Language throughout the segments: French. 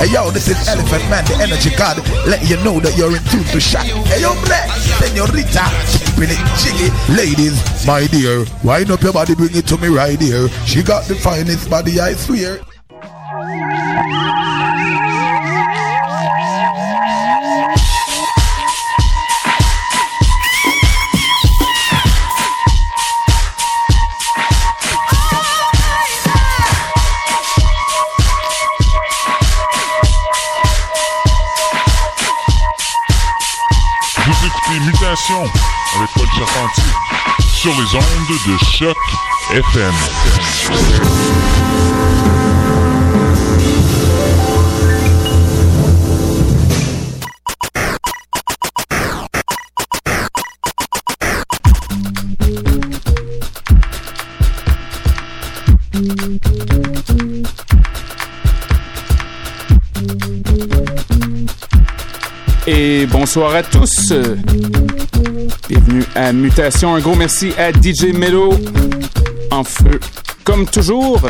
Hey yo, this is Elephant Man, the energy god. Let you know that you're in tune to shot. Hey yo, black, senorita, keeping it jiggy. Ladies, my dear, wind up your body, bring it to me right here. She got the finest body, I swear. Avec Paul Charpentier sur les ondes de choc FM. Et bonsoir à tous. Bienvenue à Mutation. Un gros merci à DJ Mello en feu, comme toujours.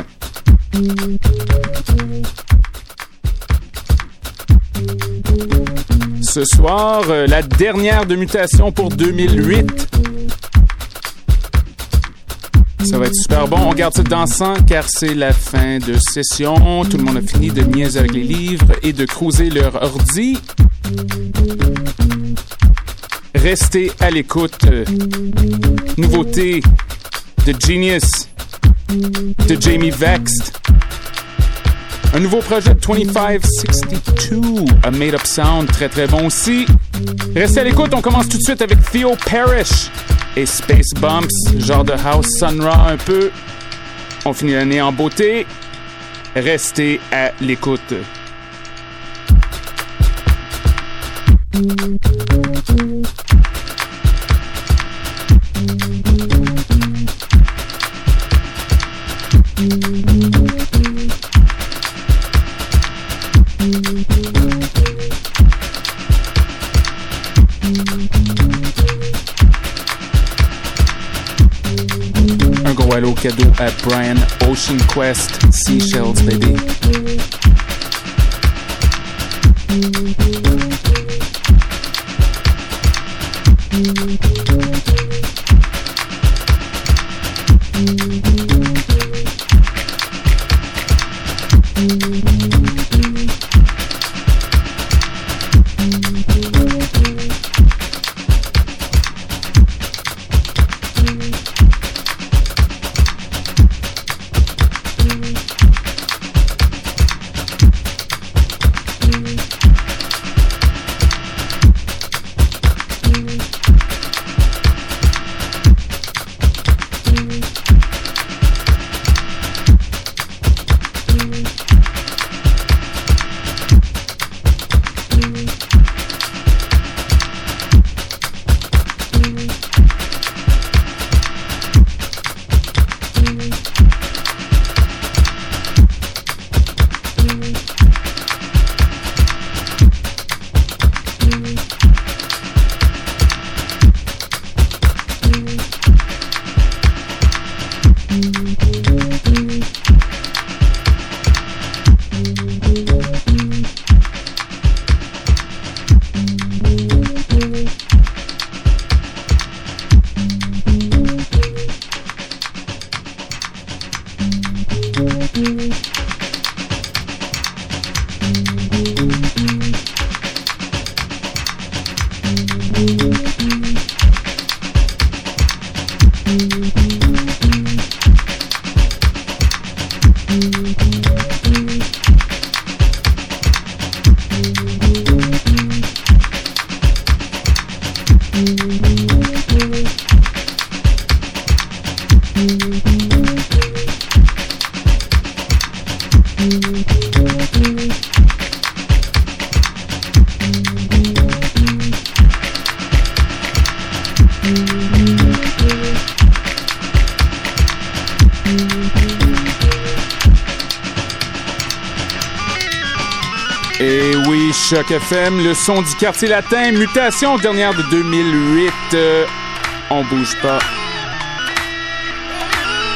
Ce soir, euh, la dernière de Mutation pour 2008. Ça va être super bon. On garde ça dansant car c'est la fin de session. Tout le monde a fini de niaiser avec les livres et de cruiser leur ordi. Restez à l'écoute. Nouveauté de Genius, de Jamie Vexed. Un nouveau projet de 2562, a made up sound très très bon aussi. Restez à l'écoute, on commence tout de suite avec Theo Parrish et Space Bumps, genre de House Sun Ra un peu. On finit l'année en beauté. Restez à l'écoute. Un gros hello cadeau à Brian Ocean Quest Seashells baby. FM, le son du quartier latin, mutation dernière de 2008. Euh, on bouge pas.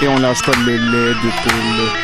Et on lâche pas le lait de poule.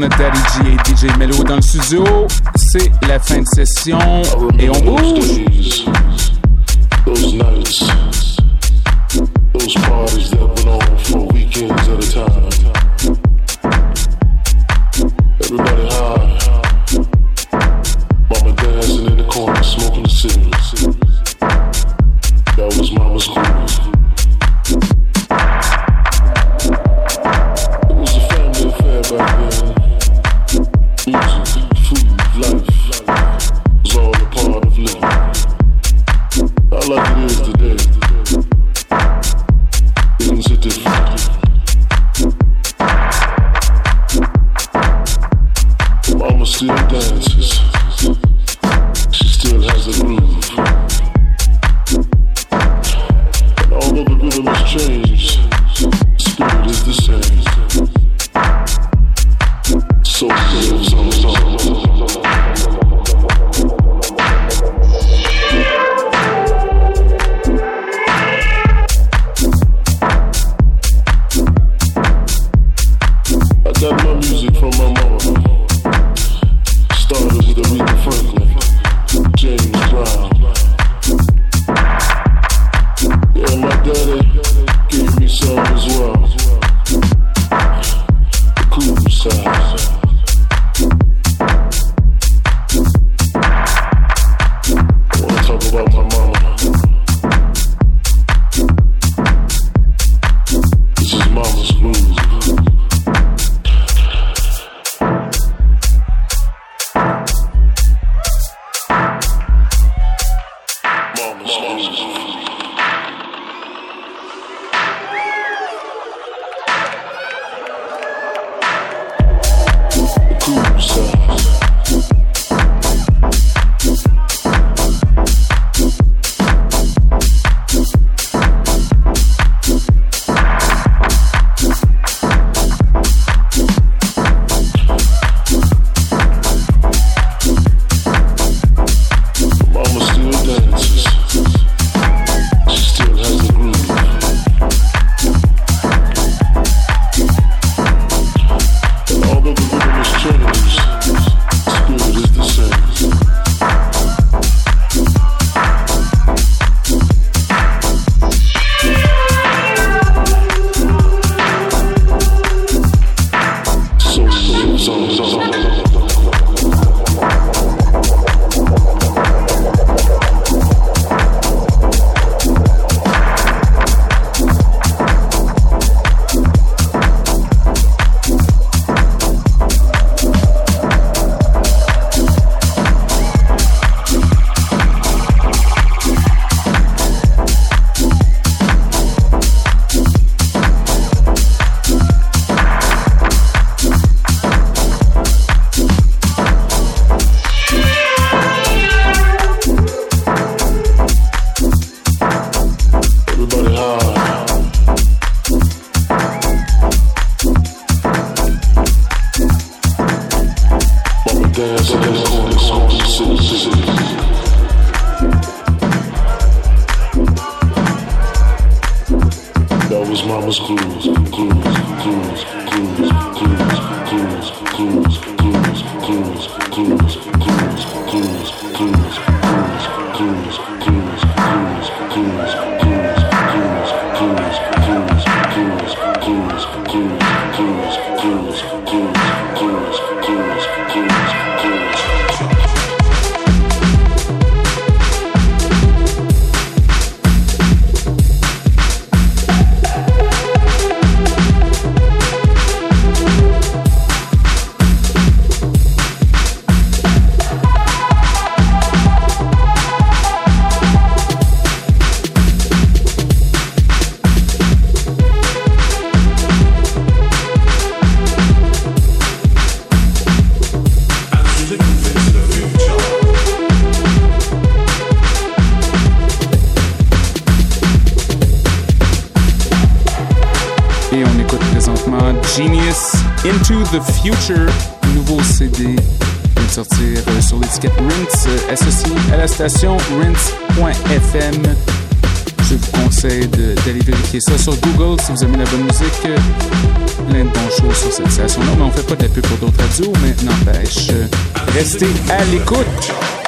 on a Daddy G et DJ Mello dans le studio. C'est la fin de session et on bouge. The Future, nouveau CD vient de sortir euh, sur l'étiquette Rinse, euh, associé à la station rinse.fm. Je vous conseille d'aller vérifier ça sur Google si vous aimez la bonne musique. Plein de bonnes choses sur cette station-là, mais on fait pas de la pub pour d'autres radios, mais n'empêche, restez à l'écoute.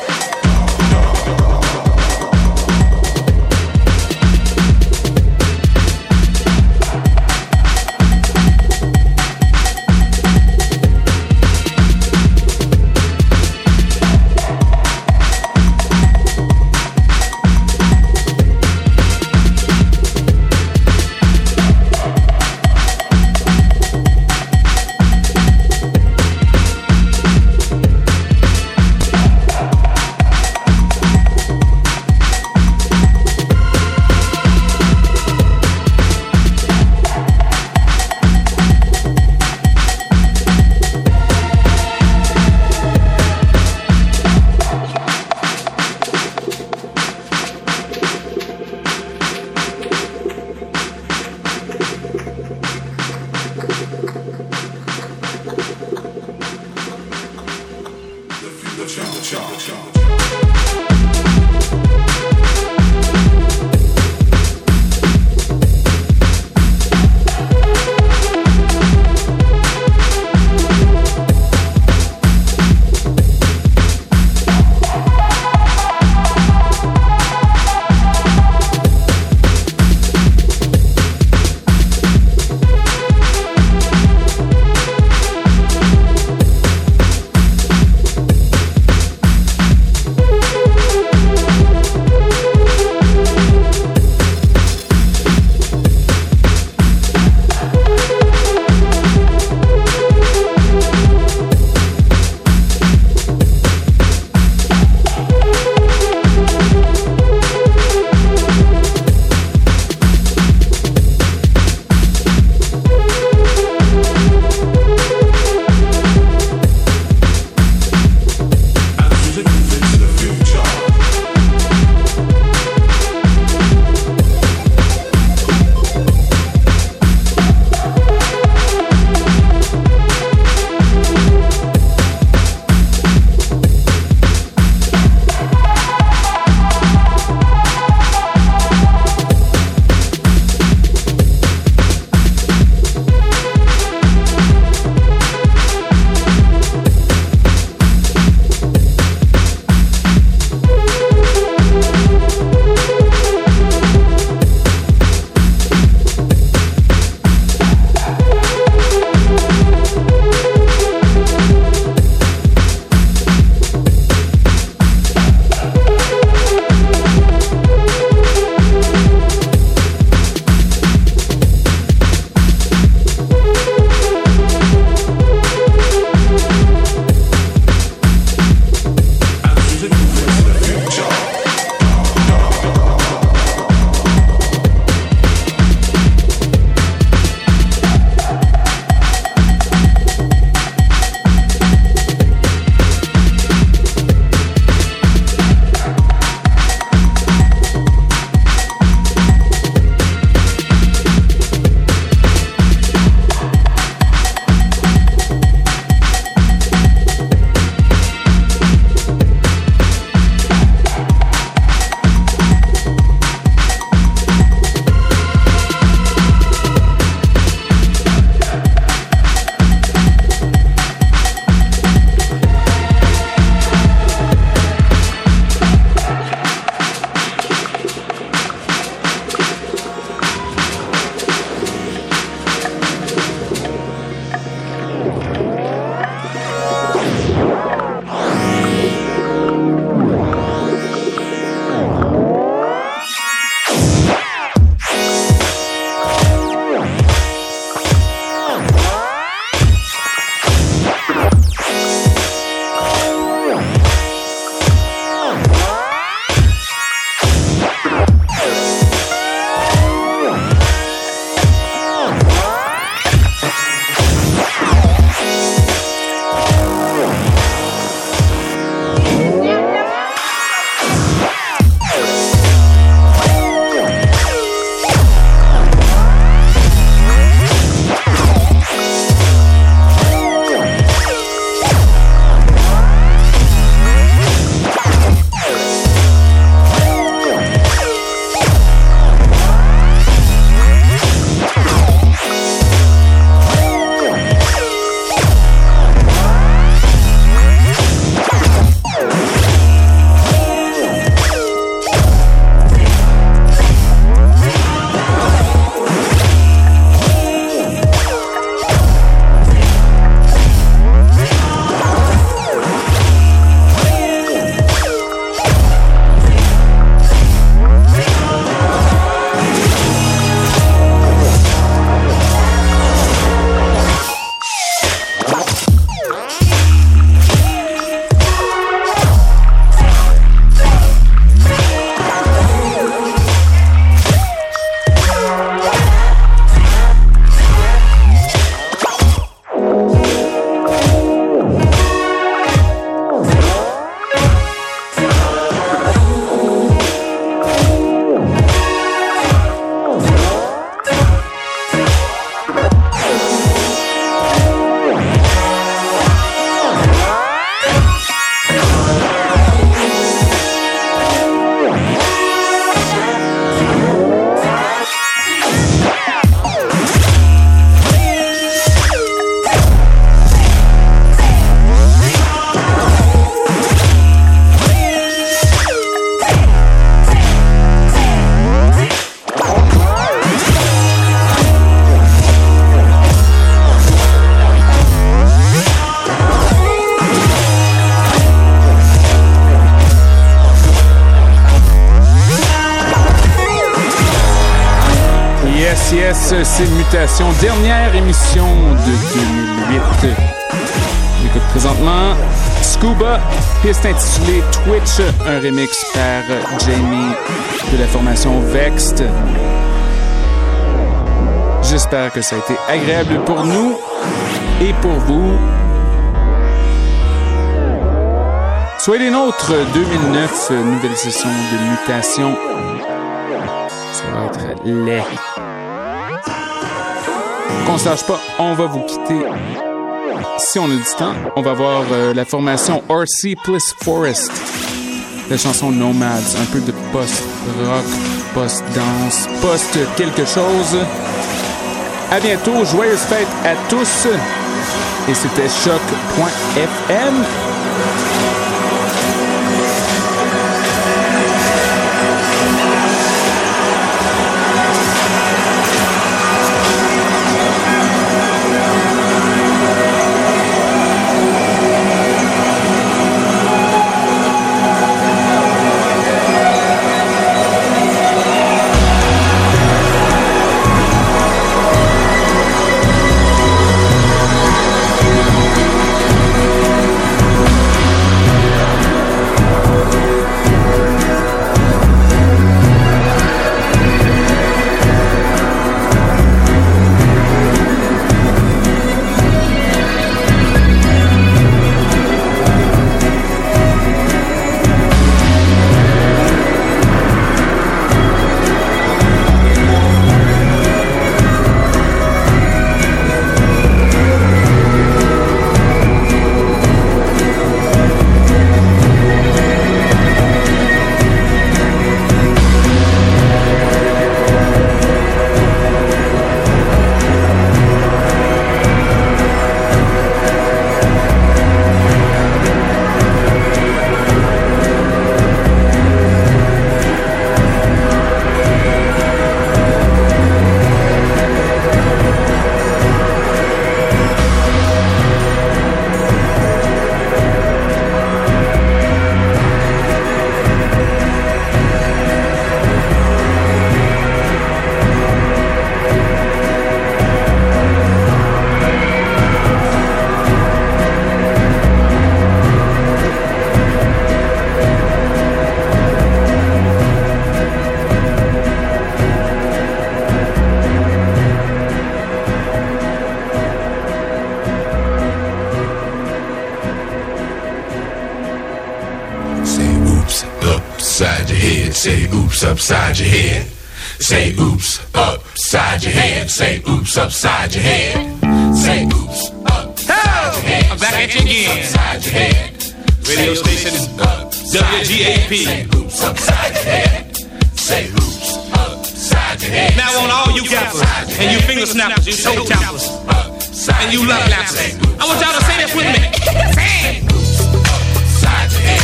Dernière émission de 2008. On écoute présentement Scuba, piste intitulée Twitch, un remix par Jamie de la formation Vexed. J'espère que ça a été agréable pour nous et pour vous. Soyez les nôtres, 2009, nouvelle session de mutation. Ça va être laid. Qu'on sache pas, on va vous quitter. Si on a du temps, on va voir euh, la formation RC Plus Forest. La chanson Nomads, un peu de post-rock, post-danse, post-quelque chose. À bientôt, joyeuses fêtes à tous. Et c'était choc.fm.